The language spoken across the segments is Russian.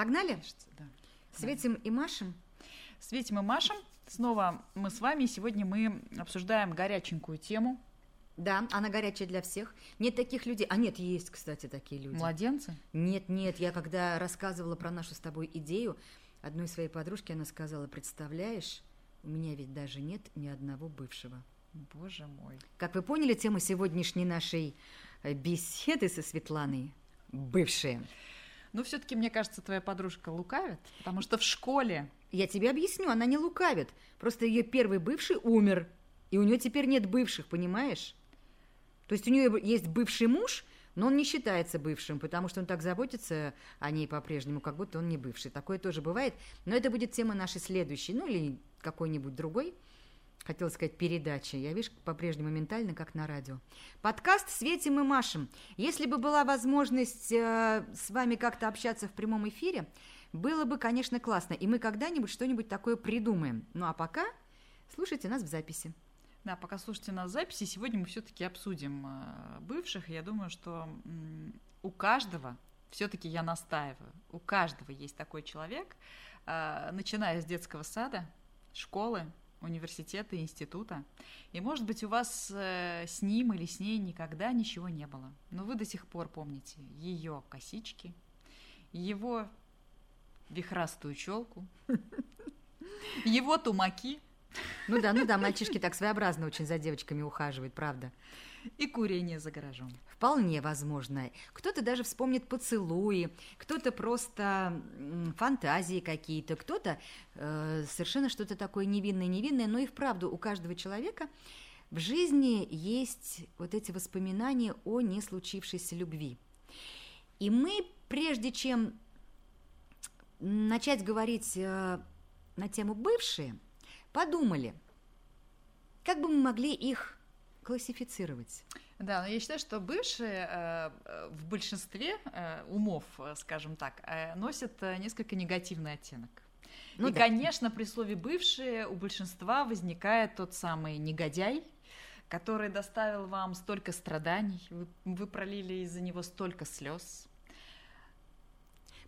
Погнали? Кажется, да. Светим и Машем. Светим и Машем. Снова мы с вами. Сегодня мы обсуждаем горяченькую тему. Да, она горячая для всех. Нет таких людей. А нет, есть, кстати, такие люди. Младенцы? Нет, нет, я когда рассказывала про нашу с тобой идею, одной своей подружке она сказала, представляешь, у меня ведь даже нет ни одного бывшего. Боже мой. Как вы поняли, тема сегодняшней нашей э, беседы со Светланой – бывшие. Ну, все-таки, мне кажется, твоя подружка лукавит, потому что в школе... Я тебе объясню, она не лукавит. Просто ее первый бывший умер, и у нее теперь нет бывших, понимаешь? То есть у нее есть бывший муж, но он не считается бывшим, потому что он так заботится о ней по-прежнему, как будто он не бывший. Такое тоже бывает. Но это будет тема нашей следующей, ну или какой-нибудь другой, хотела сказать, передачи. Я, видишь, по-прежнему ментально, как на радио. Подкаст «Светим и Машем». Если бы была возможность э, с вами как-то общаться в прямом эфире, было бы, конечно, классно. И мы когда-нибудь что-нибудь такое придумаем. Ну а пока слушайте нас в записи. Да, пока слушайте нас в записи, сегодня мы все-таки обсудим э, бывших. Я думаю, что у каждого, все-таки я настаиваю, у каждого есть такой человек, э, начиная с детского сада, школы, университета, института. И, может быть, у вас э, с ним или с ней никогда ничего не было. Но вы до сих пор помните ее косички, его вихрастую челку, его тумаки Ну да, ну да, мальчишки так своеобразно очень за девочками ухаживают, правда. И курение за гаражом. Вполне возможно. Кто-то даже вспомнит поцелуи, кто-то просто фантазии какие-то, кто-то э, совершенно что-то такое невинное-невинное, но и вправду у каждого человека в жизни есть вот эти воспоминания о не случившейся любви. И мы, прежде чем начать говорить э, на тему «бывшие», подумали, как бы мы могли их классифицировать. Да, но я считаю, что бывшие э, э, в большинстве э, умов, скажем так, э, носят несколько негативный оттенок. Ну и, да. конечно, при слове «бывшие» у большинства возникает тот самый негодяй, который доставил вам столько страданий, вы, вы пролили из-за него столько слез,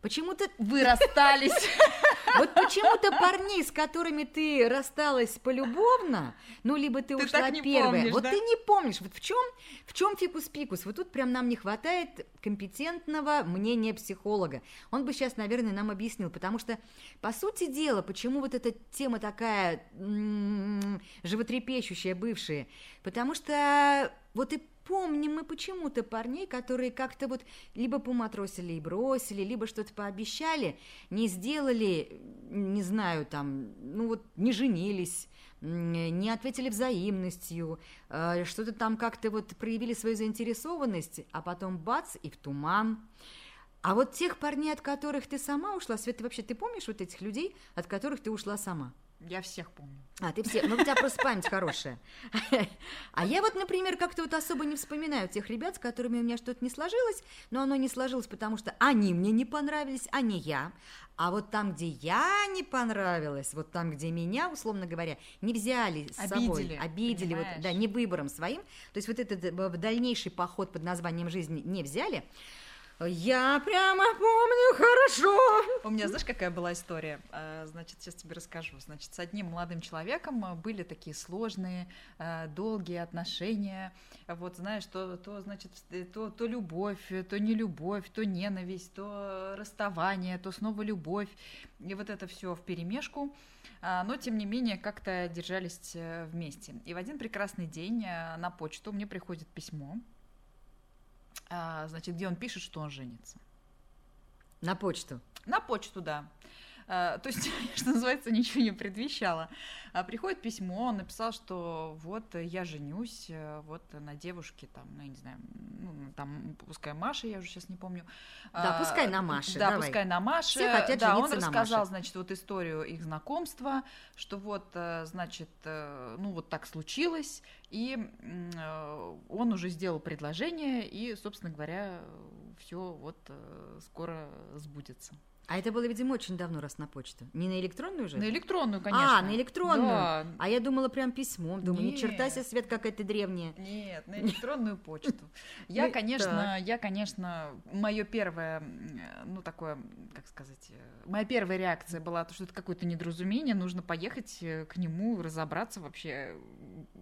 Почему-то вы расстались. Вот почему-то парней, с которыми ты рассталась полюбовно, ну, либо ты, Ты ушла первая, помнишь, вот да? ты не помнишь, вот в чем, в чем фикус-пикус? Вот тут прям нам не хватает компетентного мнения психолога. Он бы сейчас, наверное, нам объяснил, потому что, по сути дела, почему вот эта тема такая м, животрепещущая, бывшая, потому что вот и помним мы почему-то парней, которые как-то вот либо поматросили и бросили, либо что-то пообещали, не сделали, не знаю, там, ну вот не женились, не ответили взаимностью, э, что-то там как-то вот проявили свою заинтересованность, а потом бац и в туман. А вот тех парней, от которых ты сама ушла, Света, вообще ты помнишь вот этих людей, от которых ты ушла сама? Я всех помню. А, ты все, ну у тебя просто память хорошая. А я вот, например, как-то вот особо не вспоминаю тех ребят, с которыми у меня что-то не сложилось, но оно не сложилось, потому что они мне не понравились, а не я. А вот там, где я не понравилась, вот там, где меня, условно говоря, не взяли с собой, Обидели, обидели, вот, да, не выбором своим, то есть вот этот э, дальнейший поход под названием жизни не взяли, я прямо помню хорошо. У меня, знаешь, какая была история? А, Значит, сейчас тебе расскажу. Значит, с одним молодым человеком а, были такие сложные, а, долгие отношения. Вот, знаешь, то, то значит, э, то, то любовь, то не любовь, то ненависть, то расставание, то снова любовь. И вот это все в перемешку. Но, тем не менее, как-то держались э, вместе. И в один прекрасный день э, на почту мне приходит письмо, значит, где он пишет, что он женится. На почту. На почту, да. А, То есть, что называется, ничего не предвещало. А Приходит письмо, он написал, что вот э, я женюсь, э, вот на девушке, там, ну, я не знаю, ну, там, пускай Маша, я уже сейчас не помню. Да, А, пускай на Маше, Да, давай. пускай на Маше. Все хотят да, он рассказал, Маше. значит, вот историю их знакомства, что вот, э, значит, э, ну, вот так случилось, и э, он уже сделал предложение, и, собственно говоря, все вот э, скоро сбудется. А это было, видимо, очень давно, раз на почту. Не на электронную же? На электронную, конечно. А, на электронную. Да. А я думала прям письмом. Думаю, Нет. черта себе, Свет, какая ты древняя. Нет, на электронную почту. Я, Ну, конечно, я, конечно, мое первое, ну, такое, как сказать, моя первая реакция была, то, что это какое-то недоразумение, нужно поехать э, к нему, разобраться вообще,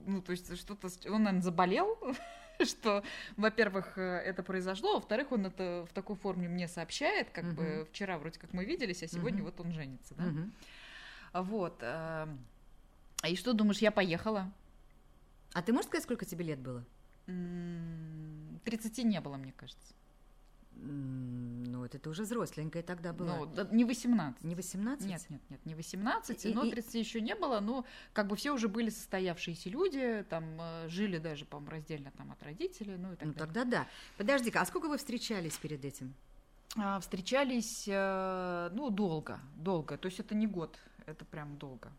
ну, то есть что-то, он, наверное, заболел, что, во-первых, э, это произошло, а во-вторых, он это в такой форме мне сообщает, как бы вчера вроде как мы виделись, а сегодня вот он женится, да? Вот. э, И что думаешь, я поехала? А ты можешь сказать, сколько тебе лет было? М, 30 не было, мне кажется. Ну, это ты уже взросленькая тогда была. Ну, да, не 18. Не 18? Нет, нет, нет, не 18, И- но и- 30 еще не было, но как бы все уже были состоявшиеся люди, там э, жили даже, по-моему, раздельно там от родителей, ну и так Ну, далее. тогда да. Подожди-ка, а сколько вы встречались перед этим? А, встречались, э, ну, долго, долго, то есть это не год, это прям долго.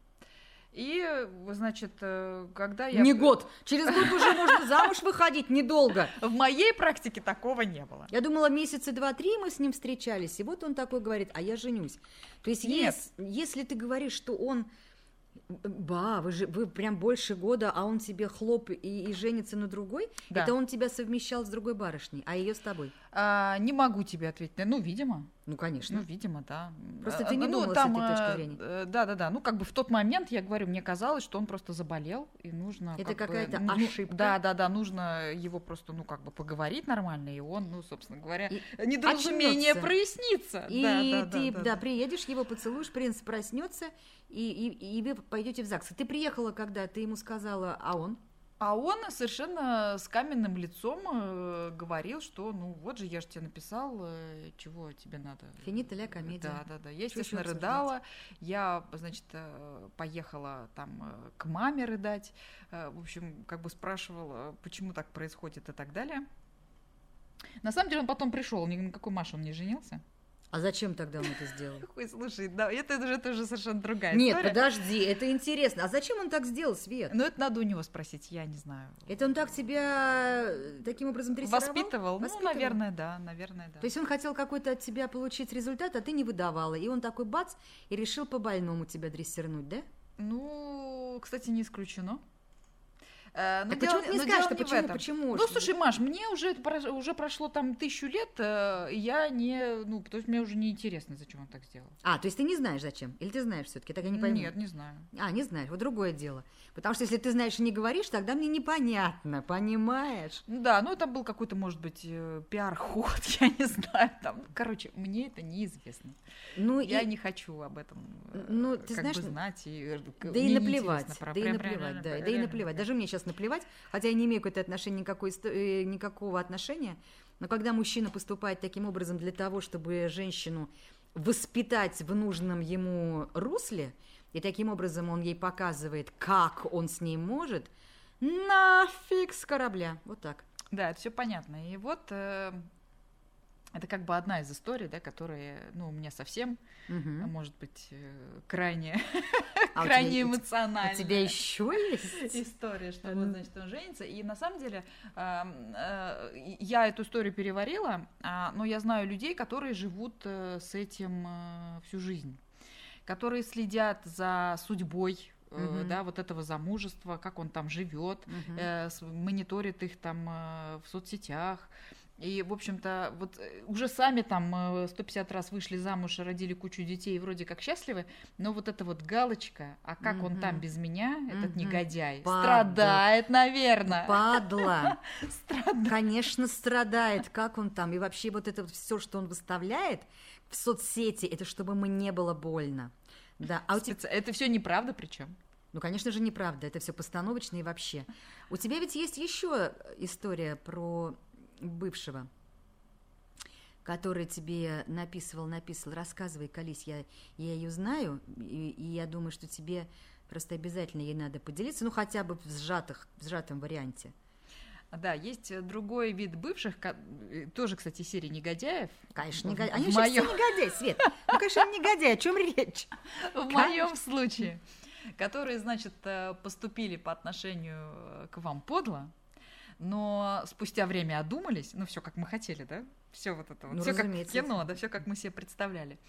И, э, значит, э, когда я... Не год. Через год уже можно замуж выходить, недолго. В моей практике такого не было. Я думала, месяца два-три мы с ним встречались, и вот он такой говорит, а я женюсь. То есть Нет. ес- если ты говоришь, что он... Ба, вы, же, вы прям больше года, а он тебе хлоп и, и женится на другой, Да. это он тебя совмещал с другой барышней, а ее с тобой. А, не могу тебе ответить. Ну, видимо. Ну, конечно. Ну, видимо, да. Просто А, ты не ну, думала с там, этой точки э, зрения. э, Да, да, да. Ну, как бы в тот момент, я говорю, мне казалось, что он просто заболел, и нужно... Это как бы, какая-то ну, ошибка? Да, да, да, нужно его просто, ну, как бы поговорить нормально, и он, ну, собственно говоря, И недоразумение очнётся. прояснится. И Да, да, ты, да, да, да. приедешь, его поцелуешь, принц проснется, и, и, и вы пойдете в ЗАГС. Ты приехала, когда ты ему сказала, а он? А он совершенно с каменным лицом э, говорил, что, ну, вот же я же тебе написал, э, чего тебе надо. Финита ля комедия. Да, да, да. Я, ещё естественно, рыдала. Я, значит, э, поехала там к маме рыдать. В общем, как бы спрашивала, почему так происходит и так далее. На самом деле он потом пришел, ни на какой Маше он не женился. А зачем тогда он это сделал? Ой, слушай, да, это уже тоже совершенно другая Нет, история. подожди, это интересно. А зачем он так сделал, Свет? Но это надо у него спросить, я не знаю. Это он так тебя э, таким образом дрессировал? Воспитывал? Ну, Воспитывал? наверное, да, наверное, да. То есть он хотел какой-то от тебя получить результат, а ты не выдавала. И он такой бац, и решил по-больному тебя дрессирнуть, да? Ну, кстати, не исключено. Э, но Так дело- почему ты не но скажешь, что почему, почему? Ну, слушай, Маш, мне уже, уже прошло там тысячу лет, э, я не, ну, то есть мне уже не интересно, зачем он так сделал. А, то есть ты не знаешь, зачем? Или ты знаешь все-таки? Так я не пойму. Нет, не знаю. А, не знаешь, вот другое дело. Потому что если ты знаешь и не говоришь, тогда мне непонятно, понимаешь? Ну Да, ну это был какой-то, может быть, э, пиар-ход, я не знаю, там, короче, мне это неизвестно. Ну, Я и... не хочу об этом Ну, ты как знаешь, бы знать. И, Да и наплевать, да и наплевать, да, да и наплевать. Даже мне сейчас наплевать, хотя я не имею какое-то отношение никакой, исто- э, никакого отношения, но когда мужчина поступает таким образом для того, чтобы женщину воспитать в нужном ему русле, и таким образом он ей показывает, как он с ней может, нафиг с корабля. Вот так. Да, это все понятно. И вот э, это как бы одна из историй, да, которые, ну, у меня совсем, а может быть, э, крайне, А крайне эмоциональная. У тебя еще есть? история, что Ну. вот, значит, он женится. И на самом деле э, я эту историю переварила, а, но я знаю людей, которые живут э, с этим э, всю жизнь, которые следят за судьбой э, Мгм. да, вот этого замужества, как он там живет, Мгм. э, с- мониторит их там э, в соцсетях. И, в общем-то, вот э, уже сами там э, 150 раз вышли замуж, родили кучу детей и вроде как счастливы, но вот эта вот галочка, а как он там без меня, этот Мгм. негодяй, Падла. страдает, наверное. Падла. Конечно, страдает. Как он там? И вообще вот это все, что он выставляет в соцсети, это чтобы мне не было больно. Да, а у тебя... Это все неправда причем. Ну, конечно же, неправда. Это все постановочно и вообще. У тебя ведь есть еще история про бывшего, который тебе написывал, написывал. Рассказывай, Колись, я, я ее знаю, и, и я думаю, что тебе просто обязательно ей надо поделиться, ну, хотя бы в, сжатых, в сжатом варианте. Да, есть другой вид бывших, э, тоже, кстати, серии негодяев. Конечно, в Они моём- все негодяи, Свет. Ну, конечно, негодяй. О чем речь? В моем случае, которые, значит, э, поступили по отношению э, к вам подло, но спустя время одумались, ну все как мы хотели, да? все вот это вот, Ну, все как в кино, да, все как мы себе представляли.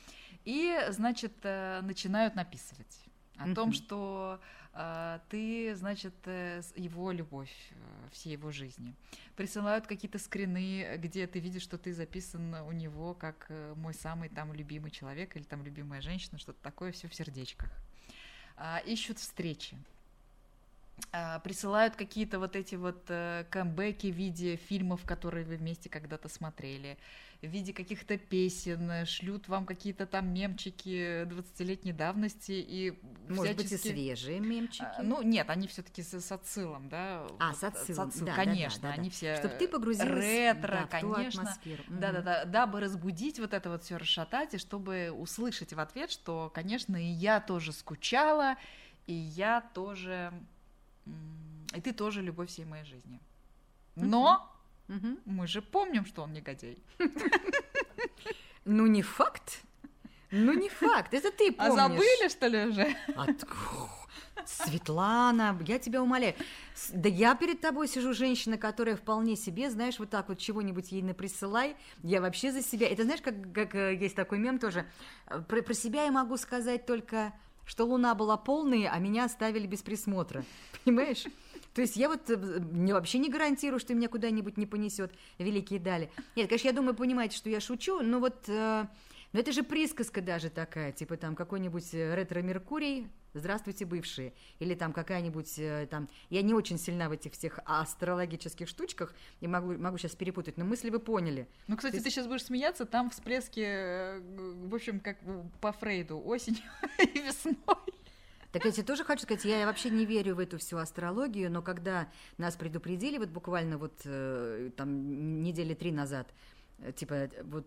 И, значит, э, начинают написывать о том, что э, ты, значит, э, его любовь э, всей его жизни. Присылают какие-то скрины, где ты видишь, что ты записан у него как э, мой самый там любимый человек или там любимая женщина, что-то такое, все в сердечках. А, ищут встречи. А, присылают какие-то вот эти вот э, камбэки в виде фильмов, которые вы вместе когда-то смотрели, в виде каких-то песен, э, шлют вам какие-то там мемчики 20-летней давности и Может быть, и всячески- свежие мемчики. А, Ну, нет, они все-таки с, с отсылом, да. А, вот, с отсылом, да, да, конечно, да, да, да. они все Чтобы ты погрузилась ретро, да, в ту конечно. Да-да-да, дабы разбудить вот это вот все расшатать, и чтобы услышать в ответ, что, конечно, и я тоже скучала, и я тоже... И ты тоже любовь всей моей жизни. Но мы же помним, что он негодяй. Ну, не факт. Ну, не факт. Это ты А помнишь. забыли, что ли, уже? От- Светлана, я тебя умоляю. Да я перед тобой сижу, женщина, которая вполне себе, знаешь, вот так вот чего-нибудь ей наприсылай. Я вообще за себя. Это знаешь, как, как э, есть такой мем тоже. Э, Про, про себя я могу сказать только, что луна была полной, а меня оставили без присмотра. Понимаешь? То есть я вот э, не, вообще не гарантирую, что меня куда-нибудь не понесет великие дали. Нет, конечно, я думаю, понимаете, что я шучу, но вот... э, но это же присказка даже такая, типа там какой-нибудь э, ретро-меркурий, здравствуйте, бывшие, или там какая-нибудь э, там... Я не очень сильна в этих всех астрологических штучках, и могу, могу сейчас перепутать, но мысли вы поняли. Ну, кстати, То есть- ты сейчас будешь смеяться, там всплески, э, в общем, как по Фрейду, осенью и весной. Так я тебе тоже хочу сказать, я вообще не верю в эту всю астрологию, но когда нас предупредили, вот буквально вот там недели три назад, типа вот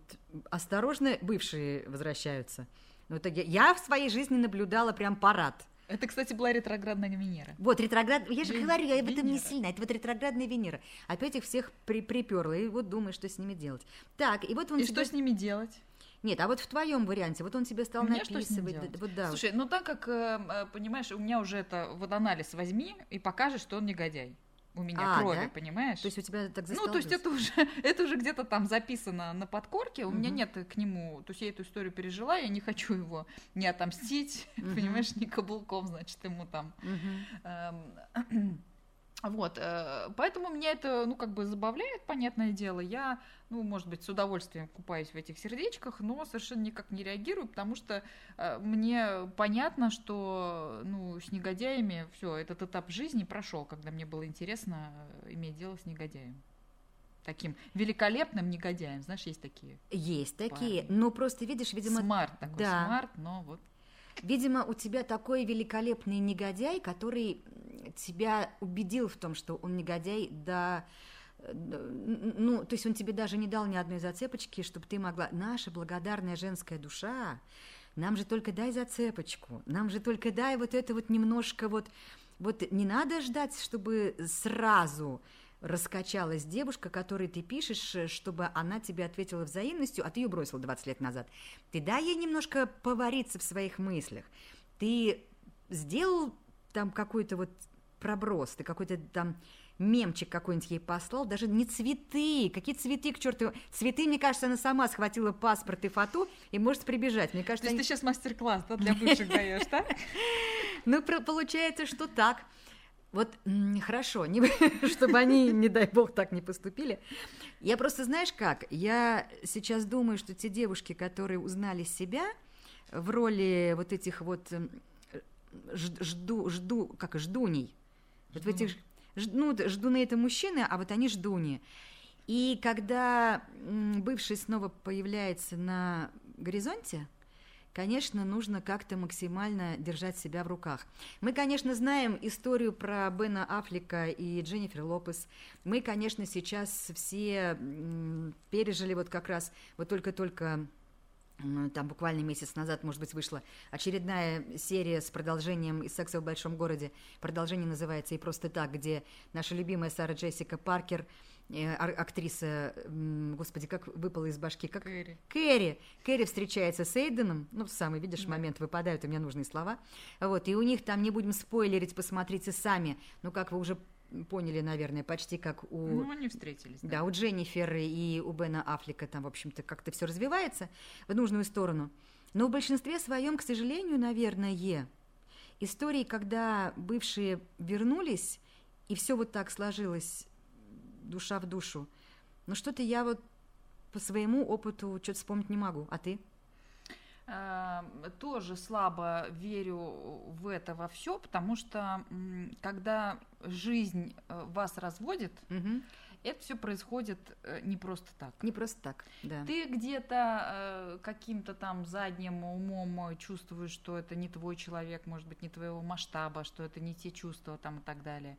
осторожно, бывшие возвращаются. Ну, это я, я в своей жизни наблюдала прям парад. Это, кстати, была ретроградная Венера. Вот, ретроград... Я же Вен- говорю, я в этом не Венера. сильно. Это вот ретроградная Венера. Опять их всех при... приперла. И вот думаю, что с ними делать. Так, и вот он И тебе- что с ними делать? Нет, а вот в твоем варианте, вот он тебе стал Мне что с ним написывать. делать? Вот да. Слушай, ну так как, э, э, понимаешь, у меня уже это вот анализ возьми и покажет, что он негодяй. У меня А, крови, да? понимаешь? То есть у тебя так ну, то есть это уже, это уже где-то там записано на подкорке, у меня Мгм. нет к нему, то есть я эту историю пережила, я не хочу его не отомстить, Мгм. понимаешь, ни каблуком, значит, ему там Мгм. Эм, Вот, э, поэтому меня это, ну, как бы забавляет, понятное дело. Я, ну, может быть, с удовольствием купаюсь в этих сердечках, но совершенно никак не реагирую, потому что э, мне понятно, что, ну, с негодяями все, этот этап жизни прошел, когда мне было интересно э, иметь дело с негодяем. Таким великолепным негодяем, знаешь, есть такие. Есть такие. Парни. Но просто, видишь, видимо, Smart такой, да. smart, но вот. Видимо, у тебя такой великолепный негодяй, который тебя убедил в том, что он негодяй, да, ну, то есть он тебе даже не дал ни одной зацепочки, чтобы ты могла... Наша благодарная женская душа, нам же только дай зацепочку, нам же только дай вот это вот немножко вот... Вот не надо ждать, чтобы сразу раскачалась девушка, которой ты пишешь, чтобы она тебе ответила взаимностью, а ты ее бросил 20 лет назад. Ты дай ей немножко повариться в своих мыслях. Ты сделал там какой-то вот проброс, ты какой-то там мемчик какой-нибудь ей послал, даже не цветы, какие цветы, к черту, цветы, мне кажется, она сама схватила паспорт и фату и может прибежать. Мне То кажется, есть они- ты сейчас мастер-класс да, для бывших даешь, да? ну, получается, что так. Вот хорошо, не- чтобы они, не дай бог, так не поступили. Я просто, знаешь как, я сейчас думаю, что те девушки, которые узнали себя в роли вот этих вот ж- жду, жду, как ждуней, вот в этих, ну, ждуны это мужчины, а вот они ждуни. И когда бывший снова появляется на горизонте, конечно, нужно как-то максимально держать себя в руках. Мы, конечно, знаем историю про Бена Аффлека и Дженнифер Лопес. Мы, конечно, сейчас все пережили вот как раз, вот только-только там буквально месяц назад, может быть, вышла очередная серия с продолжением из «Секса в большом городе». Продолжение называется «И просто так», где наша любимая Сара Джессика Паркер, э, актриса, господи, как выпала из башки, как Кэрри. Кэрри. Кэрри встречается с Эйденом. Ну, самый, видишь, Да. момент выпадают у меня нужные слова. Вот, и у них там, не будем спойлерить, посмотрите сами. Ну, как вы уже поняли, наверное, почти как у... Ну, они встретились. Да, у Дженнифер и у Бена Аффлека там, в общем-то, как-то все развивается в нужную сторону. Но в большинстве своем, к сожалению, наверное, истории, когда бывшие вернулись, и все вот так сложилось душа в душу, но что-то я вот по своему опыту что-то вспомнить не могу. А ты? Эм, тоже слабо верю в это во все, потому что когда жизнь э, вас разводит, угу. это все происходит э, не просто так. Не просто так, да. Ты где-то э, каким-то там задним умом чувствуешь, что это не твой человек, может быть, не твоего масштаба, что это не те чувства там и так далее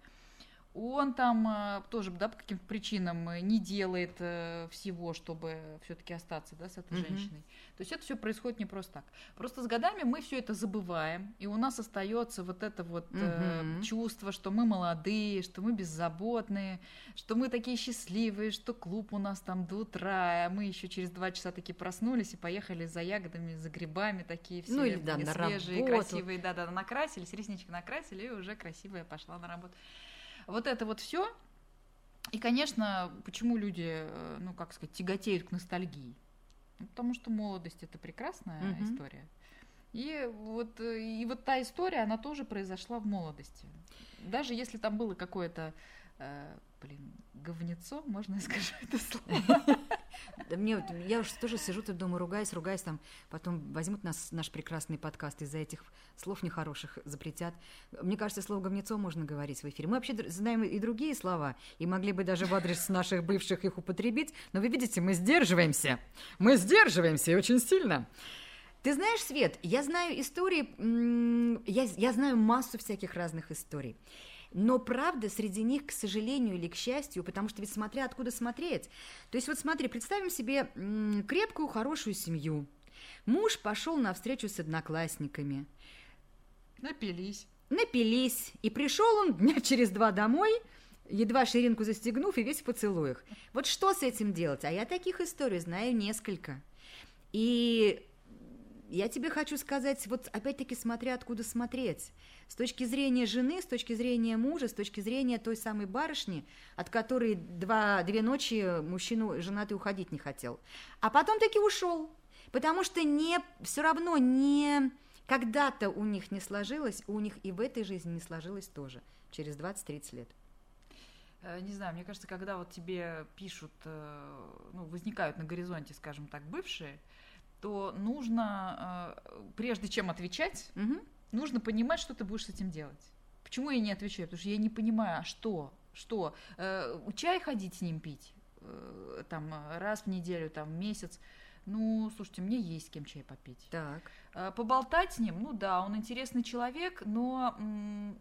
он там э, тоже да, по каким-то причинам э, не делает э, всего, чтобы все-таки остаться да, с этой mm-hmm. женщиной. То есть это все происходит не просто так. Просто с годами мы все это забываем, и у нас остается вот это вот mm-hmm. чувство, что мы молодые, что мы беззаботные, что мы такие счастливые, что клуб у нас там до утра, а мы еще через два часа таки проснулись и поехали за ягодами, за грибами такие все ну, или, да, свежие, работу. красивые, да-да, накрасились, реснички накрасили, и уже красивая пошла на работу. Вот это вот все. И, конечно, почему люди, э, ну, как сказать, тяготеют к ностальгии? Ну, потому что молодость это прекрасная угу. история. И вот, э, и вот та история, она тоже произошла в молодости. Даже если там было какое-то э, блин, говнецо, можно я скажу это слово? Да мне, я уж тоже сижу тут дома, ругаюсь, ругаюсь, там потом возьмут нас, наш прекрасный подкаст из-за этих слов нехороших, запретят. Мне кажется, слово говнецо можно говорить в эфире. Мы вообще знаем и другие слова, и могли бы даже в адрес наших бывших их употребить, но вы видите, мы сдерживаемся. Мы сдерживаемся, и очень сильно. Ты знаешь, Свет, я знаю истории, я, я знаю массу всяких разных историй. Но правда среди них, к сожалению или к счастью, потому что ведь смотря откуда смотреть. То есть вот смотри, представим себе крепкую, хорошую семью. Муж пошел на встречу с одноклассниками. Напились. Напились. И пришел он дня через два домой, едва ширинку застегнув и весь в поцелуях. Вот что с этим делать? А я таких историй знаю несколько. И я тебе хочу сказать, вот опять-таки смотря откуда смотреть. С точки зрения жены, с точки зрения мужа, с точки зрения той самой барышни, от которой два, две ночи мужчину женатый уходить не хотел. А потом таки ушел, потому что не, все равно не когда-то у них не сложилось, у них и в этой жизни не сложилось тоже, через 20-30 лет. Э, не знаю, мне кажется, когда вот тебе пишут, э, ну, возникают на горизонте, скажем так, бывшие, то нужно, э, прежде чем отвечать, угу. нужно понимать, что ты будешь с этим делать. Почему я не отвечаю? Потому что я не понимаю, а что? Что? Э, чай ходить с ним пить? Э, там раз в неделю, там месяц. Ну, слушайте, мне есть с кем чай попить. Так. Поболтать с ним, ну да, он интересный человек, но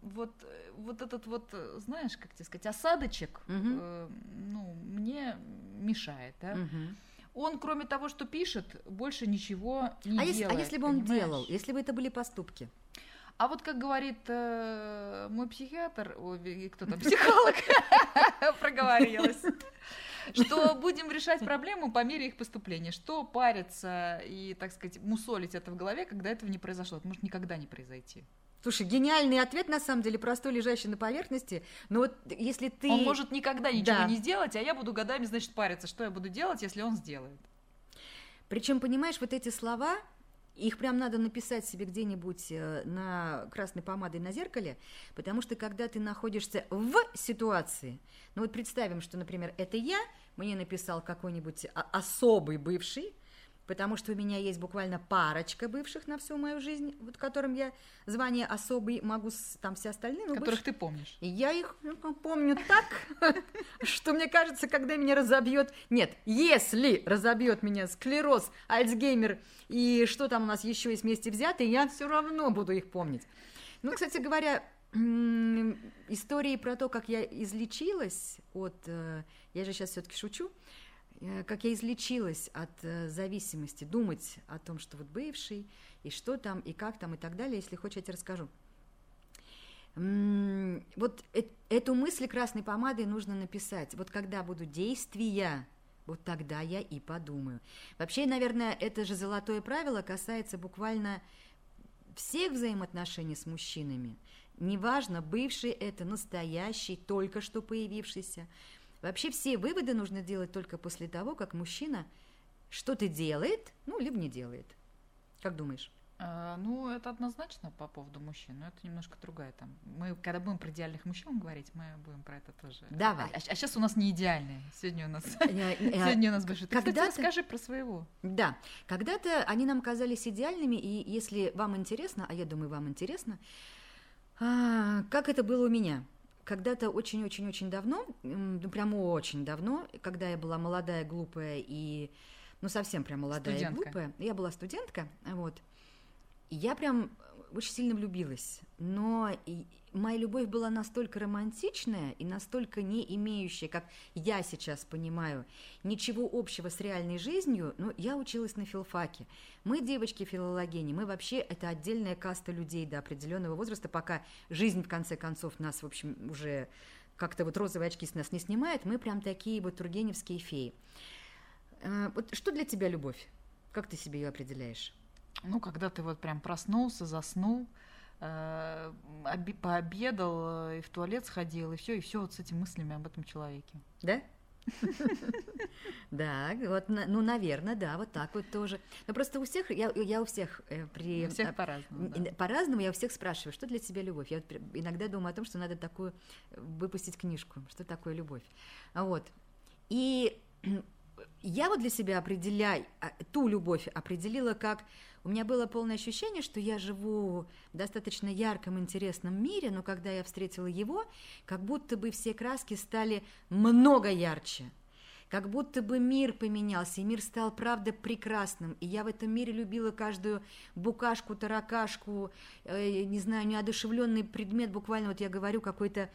вот, вот этот вот, знаешь, как тебе сказать, осадочек, угу. ну, мне мешает, да. Угу он, кроме того, что пишет, больше ничего не а делает. Если, а если бы он делал, если бы это были поступки? А вот как говорит э, мой психиатр, ой, кто там, психолог, проговорилась, что будем решать проблему по мере их поступления. Что париться и, так сказать, мусолить это в голове, когда этого не произошло? Это может никогда не произойти. Слушай, гениальный ответ, на самом деле, простой, лежащий на поверхности. Но вот если ты... Он может никогда ничего да. не сделать, а я буду годами, значит, париться, что я буду делать, если он сделает. Причем, понимаешь, вот эти слова, их прям надо написать себе где-нибудь э, на красной помадой на зеркале, потому что когда ты находишься в ситуации, ну вот представим, что, например, это я, мне написал какой-нибудь особый бывший, потому что у меня есть буквально парочка бывших на всю мою жизнь, вот которым я звание особый могу, там все остальные. Которых больше... ты помнишь. И я их ну, помню так, что мне кажется, когда меня разобьет... Нет, если разобьет меня склероз, Альцгеймер и что там у нас еще есть вместе взятые, я все равно буду их помнить. Ну, кстати говоря, истории про то, как я излечилась от... Э, я же сейчас все-таки шучу. Э, как я излечилась от э, зависимости, думать о том, что вот бывший, и что там, и как там, и так далее, если хочешь, я тебе расскажу. Вот эту мысль красной помадой нужно написать. Вот когда будут действия, вот тогда я и подумаю. Вообще, наверное, это же золотое правило касается буквально всех взаимоотношений с мужчинами, неважно, бывший это, настоящий, только что появившийся, вообще все выводы нужно делать только после того, как мужчина что-то делает, ну, либо не делает. Как думаешь? А, ну, это однозначно по поводу мужчин, но это немножко другая там. Мы, когда будем про идеальных мужчин говорить, мы будем про это тоже. Давай. А, а сейчас у нас не идеальные. Сегодня у нас сегодня у нас большой. Когда скажи про своего. Да, когда-то они нам казались идеальными, и если вам интересно, а я думаю, вам интересно, а, как это было у меня? Когда-то очень-очень-очень давно, ну прямо очень давно, когда я была молодая, глупая и ну совсем прям молодая студентка. и глупая, я была студентка, вот. Я прям очень сильно влюбилась, но моя любовь была настолько романтичная и настолько не имеющая, как я сейчас понимаю, ничего общего с реальной жизнью, но я училась на филфаке. Мы, девочки филологини, мы вообще, это отдельная каста людей до определенного возраста, пока жизнь, в конце концов, нас, в общем, уже как-то вот розовые очки с нас не снимает, мы прям такие вот тургеневские феи. Э, вот что для тебя любовь? Как ты себе ее определяешь? Ну, когда ты вот прям проснулся, заснул, э, пообедал, э, и в туалет сходил, и все, и все вот с этими мыслями об этом человеке. Да? Да, вот, ну, наверное, да, вот так вот тоже. Но просто у всех, я, я у всех э, при... У всех по-разному, да. По-разному я у всех спрашиваю, что для тебя любовь? Я вот иногда думаю о том, что надо такую выпустить книжку, что такое любовь. Вот. И я вот для себя определяю, а, ту любовь определила как у меня было полное ощущение, что я живу в достаточно ярком, интересном мире, но когда я встретила его, как будто бы все краски стали много ярче. Как будто бы мир поменялся, и мир стал, правда, прекрасным. И я в этом мире любила каждую букашку, таракашку, э, не знаю, неодушевленный предмет, буквально вот я говорю, какой-то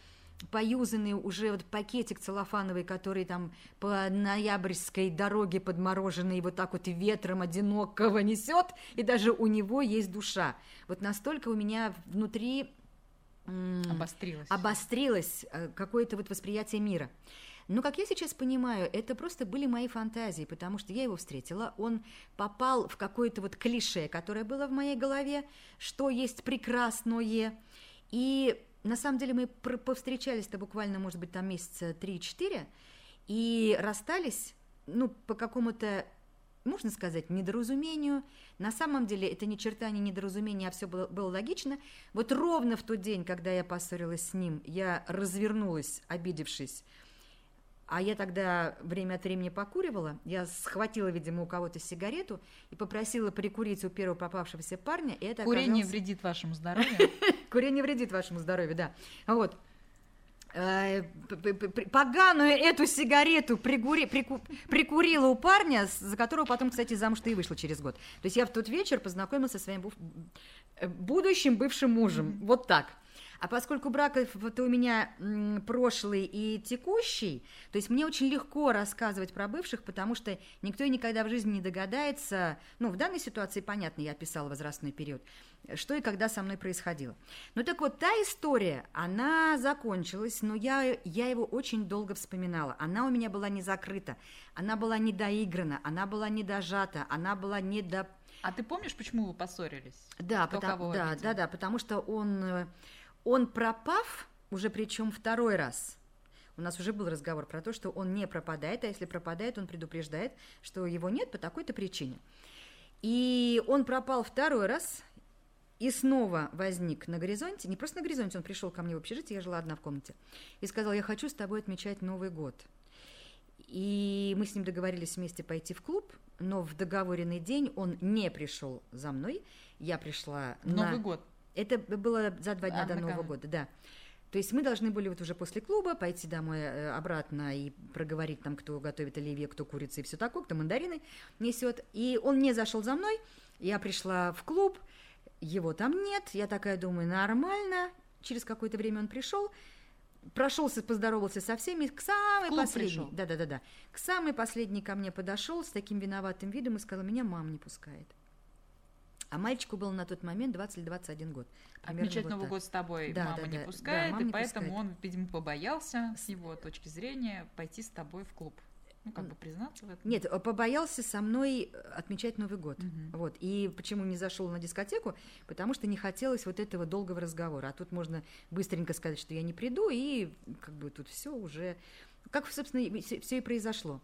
поюзанный уже вот пакетик целлофановый, который там по ноябрьской дороге подмороженный вот так вот ветром одинокого несет, и даже у него есть душа. Вот настолько у меня внутри обострилось, обострилось э, какое-то вот восприятие мира. Но, как я сейчас понимаю, это просто были мои фантазии, потому что я его встретила, он попал в какое-то вот клише, которое было в моей голове, что есть прекрасное, и на самом деле мы повстречались-то буквально, может быть, там месяца 3-4, и расстались, ну, по какому-то, можно сказать, недоразумению. На самом деле это ни черта не недоразумение, а все было, было логично. Вот ровно в тот день, когда я поссорилась с ним, я развернулась, обидевшись, а я тогда время от времени покуривала. Я схватила, видимо, у кого-то сигарету и попросила прикурить у первого попавшегося парня. И это Курение оказался... вредит вашему здоровью. Курение вредит вашему здоровью, да. Вот. Э, поганую эту сигарету прикури, прику, прикурила у парня, за которого потом, кстати, замуж-то и вышла через год. То есть я в тот вечер познакомилась со своим э, будущим бывшим мужем. Вот так. А поскольку брак это у меня прошлый и текущий, то есть мне очень легко рассказывать про бывших, потому что никто и никогда в жизни не догадается, ну, в данной ситуации, понятно, я описала возрастной период, что и когда со мной происходило. Ну, так вот, та история, она закончилась, но я, я его очень долго вспоминала. Она у меня была не закрыта, она была не доиграна, она была не дожата, она была не до... А ты помнишь, почему вы поссорились? Да, потому, да, да, да, потому что он э, он пропав, уже причем второй раз. У нас уже был разговор про то, что он не пропадает, а если пропадает, он предупреждает, что его нет по такой-то причине. И он пропал второй раз, и снова возник на горизонте, не просто на горизонте, он пришел ко мне в общежитие, я жила одна в комнате, и сказал, я хочу с тобой отмечать Новый год. И мы с ним договорились вместе пойти в клуб, но в договоренный день он не пришел за мной, я пришла Новый на... год. Это было за два дня а, до Нового года, да. То есть мы должны были вот уже после клуба пойти домой э, обратно и проговорить там, кто готовит оливье, кто курица и все такое, кто мандарины несет. И он не зашел за мной, я пришла в клуб, его там нет, я такая думаю, нормально. Через какое-то время он пришел, прошелся, поздоровался со всеми, к самой последней, да, да, да, да, к самой последней ко мне подошел с таким виноватым видом и сказал, меня мама не пускает. А мальчику было на тот момент 20-21 год. Отмечать вот Новый так. год с тобой да, мама да, не да, пускает, да, и не поэтому пускает. он, видимо, побоялся с его точки зрения пойти с тобой в клуб. Ну, как бы признаться в этом? Нет, э, побоялся со мной отмечать Новый год. Мгм. Вот. И почему не зашел на дискотеку? Потому что не хотелось вот этого долгого разговора. А тут можно быстренько сказать, что я не приду, и как бы тут все уже... Как, собственно, все и произошло.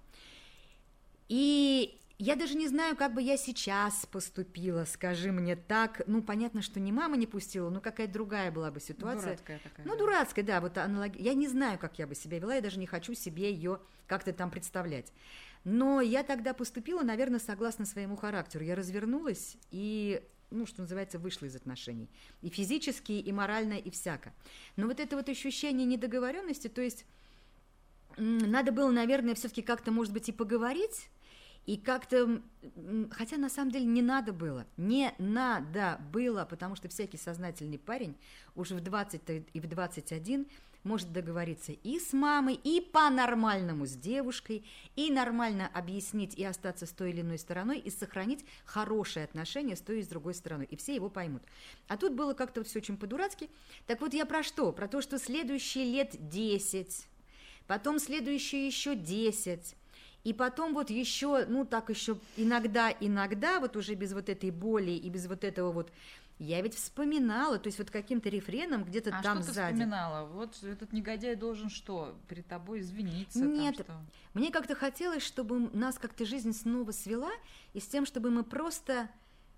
И я даже не знаю, как бы я сейчас поступила, скажи мне так. Ну, понятно, что не мама не пустила, но какая-то другая была бы ситуация. Дурацкая такая. Ну, дурацкая, да, вот аналоги... Я не знаю, как я бы себя вела, я даже не хочу себе ее как-то там представлять. Но я тогда поступила, наверное, согласно своему характеру. Я развернулась и, ну, что называется, вышла из отношений. И физически, и морально, и всяко. Но вот это вот ощущение недоговоренности, то есть надо было, наверное, все-таки как-то, может быть, и поговорить, и как-то, хотя на самом деле не надо было, не надо было, потому что всякий сознательный парень уже в 20 и в 21 может договориться и с мамой, и по-нормальному с девушкой, и нормально объяснить и остаться с той или иной стороной, и сохранить хорошие отношения с той и с другой стороной, и все его поймут. А тут было как-то вот все очень по-дурацки. Так вот я про что? Про то, что следующие лет 10, потом следующие еще 10, и потом вот еще, ну так еще иногда, иногда, вот уже без вот этой боли и без вот этого вот, я ведь вспоминала, то есть вот каким-то рефреном где-то А там что ты сзади. вспоминала? Вот этот негодяй должен что? Перед тобой извиниться? Нет, там, что? Мне как-то хотелось, чтобы нас как-то жизнь снова свела, и с тем, чтобы мы просто,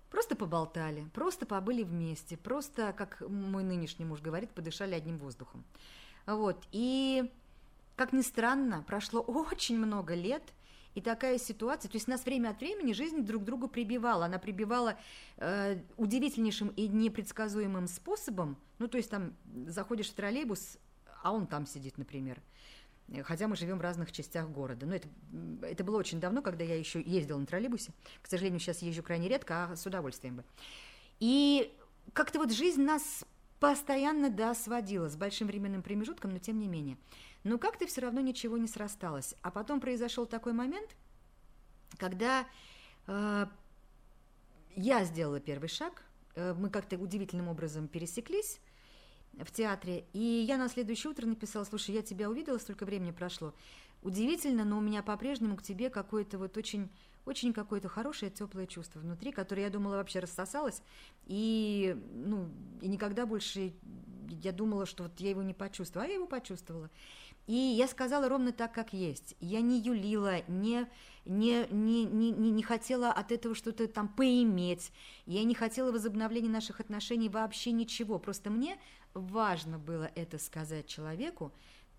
просто поболтали, просто побыли вместе, просто, как мой нынешний муж говорит, подышали одним воздухом. Вот, и, как ни странно, прошло очень много лет, и такая ситуация, то есть нас время от времени жизнь друг к другу прибивала. Она прибивала э, удивительнейшим и непредсказуемым способом. Ну, то есть там заходишь в троллейбус, а он там сидит, например. Хотя мы живем в разных частях города. Но это, м, это было очень давно, когда я еще ездила на троллейбусе. К сожалению, сейчас езжу крайне редко, а с удовольствием бы. И как-то вот жизнь нас постоянно, да, сводила с большим временным промежутком, но тем не менее. Но как-то все равно ничего не срасталось. А потом произошел такой момент, когда э, я сделала первый шаг, э, мы как-то удивительным образом пересеклись в театре, и я на следующее утро написала, слушай, я тебя увидела, столько времени прошло, удивительно, но у меня по-прежнему к тебе какое-то вот очень, очень какое-то хорошее, теплое чувство внутри, которое, я думала, вообще рассосалось, и, ну, и никогда больше я думала, что вот я его не почувствовала, а я его почувствовала. И я сказала ровно так, как есть. Я не юлила, не, не, не, не, не, не хотела от этого что-то там поиметь. Я не хотела возобновления наших отношений вообще ничего. Просто мне важно было это сказать человеку,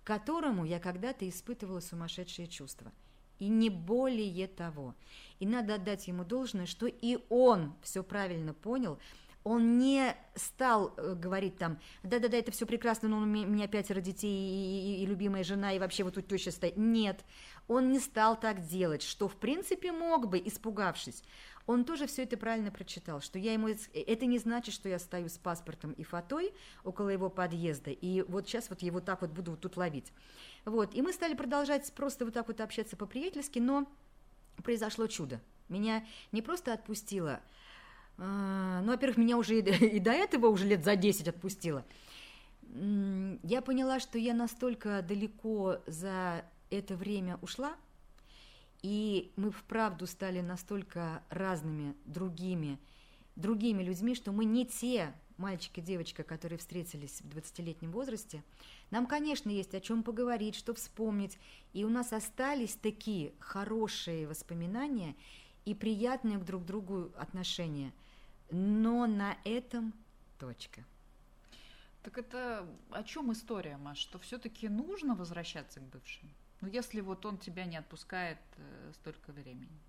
которому я когда-то испытывала сумасшедшие чувства. И не более того. И надо отдать ему должное, что и он все правильно понял, он не стал э, говорить там, да-да-да, это все прекрасно, но у меня, пятеро детей и, и- и любимая жена, и вообще вот тут теща стоит. Нет, он не стал так делать, что в принципе мог бы, испугавшись. Он тоже все это правильно прочитал, что я ему... Это не значит, что я стою с паспортом и фатой около его подъезда, и вот сейчас вот его так вот буду вот тут ловить. Вот, и мы стали продолжать просто вот так вот общаться по-приятельски, но произошло чудо. Меня не просто отпустило, ну, во-первых, меня уже и до, этого уже лет за 10 отпустило. Я поняла, что я настолько далеко за это время ушла, и мы вправду стали настолько разными, другими, другими людьми, что мы не те мальчик и девочка, которые встретились в 20-летнем возрасте. Нам, конечно, есть о чем поговорить, что вспомнить, и у нас остались такие хорошие воспоминания и приятные к друг другу отношения. Но на этом точка. Так это о чем история, Маш? Что все-таки нужно возвращаться к бывшим? Ну, если вот он тебя не отпускает э, столько времени.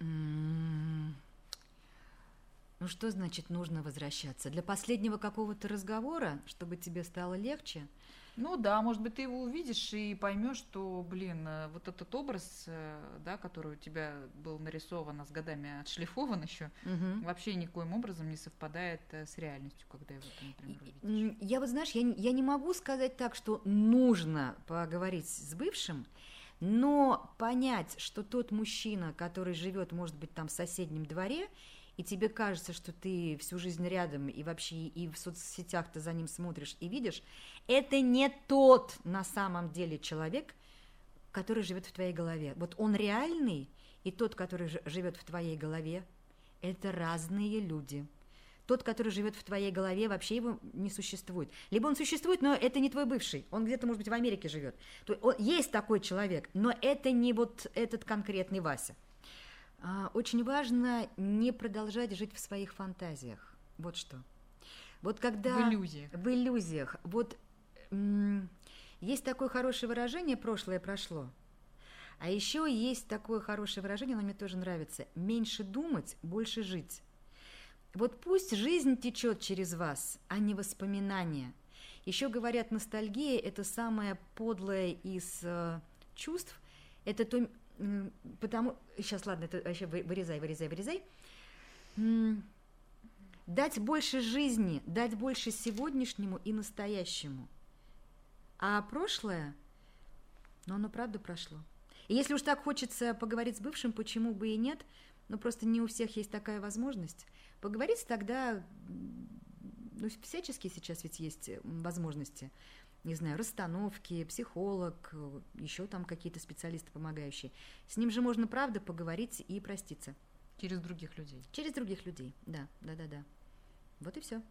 М, Ну что значит нужно возвращаться? Для последнего какого-то разговора, чтобы тебе стало легче? Ну да, может быть, ты его увидишь и поймешь, что, блин, э, вот этот образ, э, да, который у тебя был нарисован, а с годами отшлифован еще, Мгм. вообще никоим образом не совпадает э, с реальностью, когда его например, увидишь. Я вот, знаешь, я, я не могу сказать так, что нужно поговорить с бывшим, но понять, что тот мужчина, который живет, может быть, там в соседнем дворе, и тебе кажется, что ты всю жизнь рядом, и вообще и в соцсетях ты за ним смотришь и видишь, это не тот на самом деле человек, который живет в твоей голове. Вот он реальный, и тот, который живет в твоей голове, это разные люди. Тот, который живет в твоей голове, вообще его не существует. Либо он существует, но это не твой бывший. Он где-то, может быть, в Америке живет. Есть такой человек, но это не вот этот конкретный Вася. А, очень важно не продолжать жить в своих фантазиях. Вот что. Вот когда... В иллюзиях. В иллюзиях. Вот есть такое хорошее выражение «прошлое прошло». А еще есть такое хорошее выражение, оно мне тоже нравится. Меньше думать, больше жить. Вот пусть жизнь течет через вас, а не воспоминания. Еще говорят, ностальгия – это самое подлое из э, чувств. Это то, потому... Сейчас, ладно, это вообще вырезай, вырезай, вырезай. Дать больше жизни, дать больше сегодняшнему и настоящему. А прошлое, ну, оно правда прошло. И если уж так хочется поговорить с бывшим, почему бы и нет, ну, просто не у всех есть такая возможность. Поговорить тогда, ну, всячески сейчас ведь есть возможности, не знаю, расстановки, психолог, еще там какие-то специалисты помогающие. С ним же можно, правда, поговорить и проститься. Через других людей. Через других людей, да, да, да, да. Вот и все.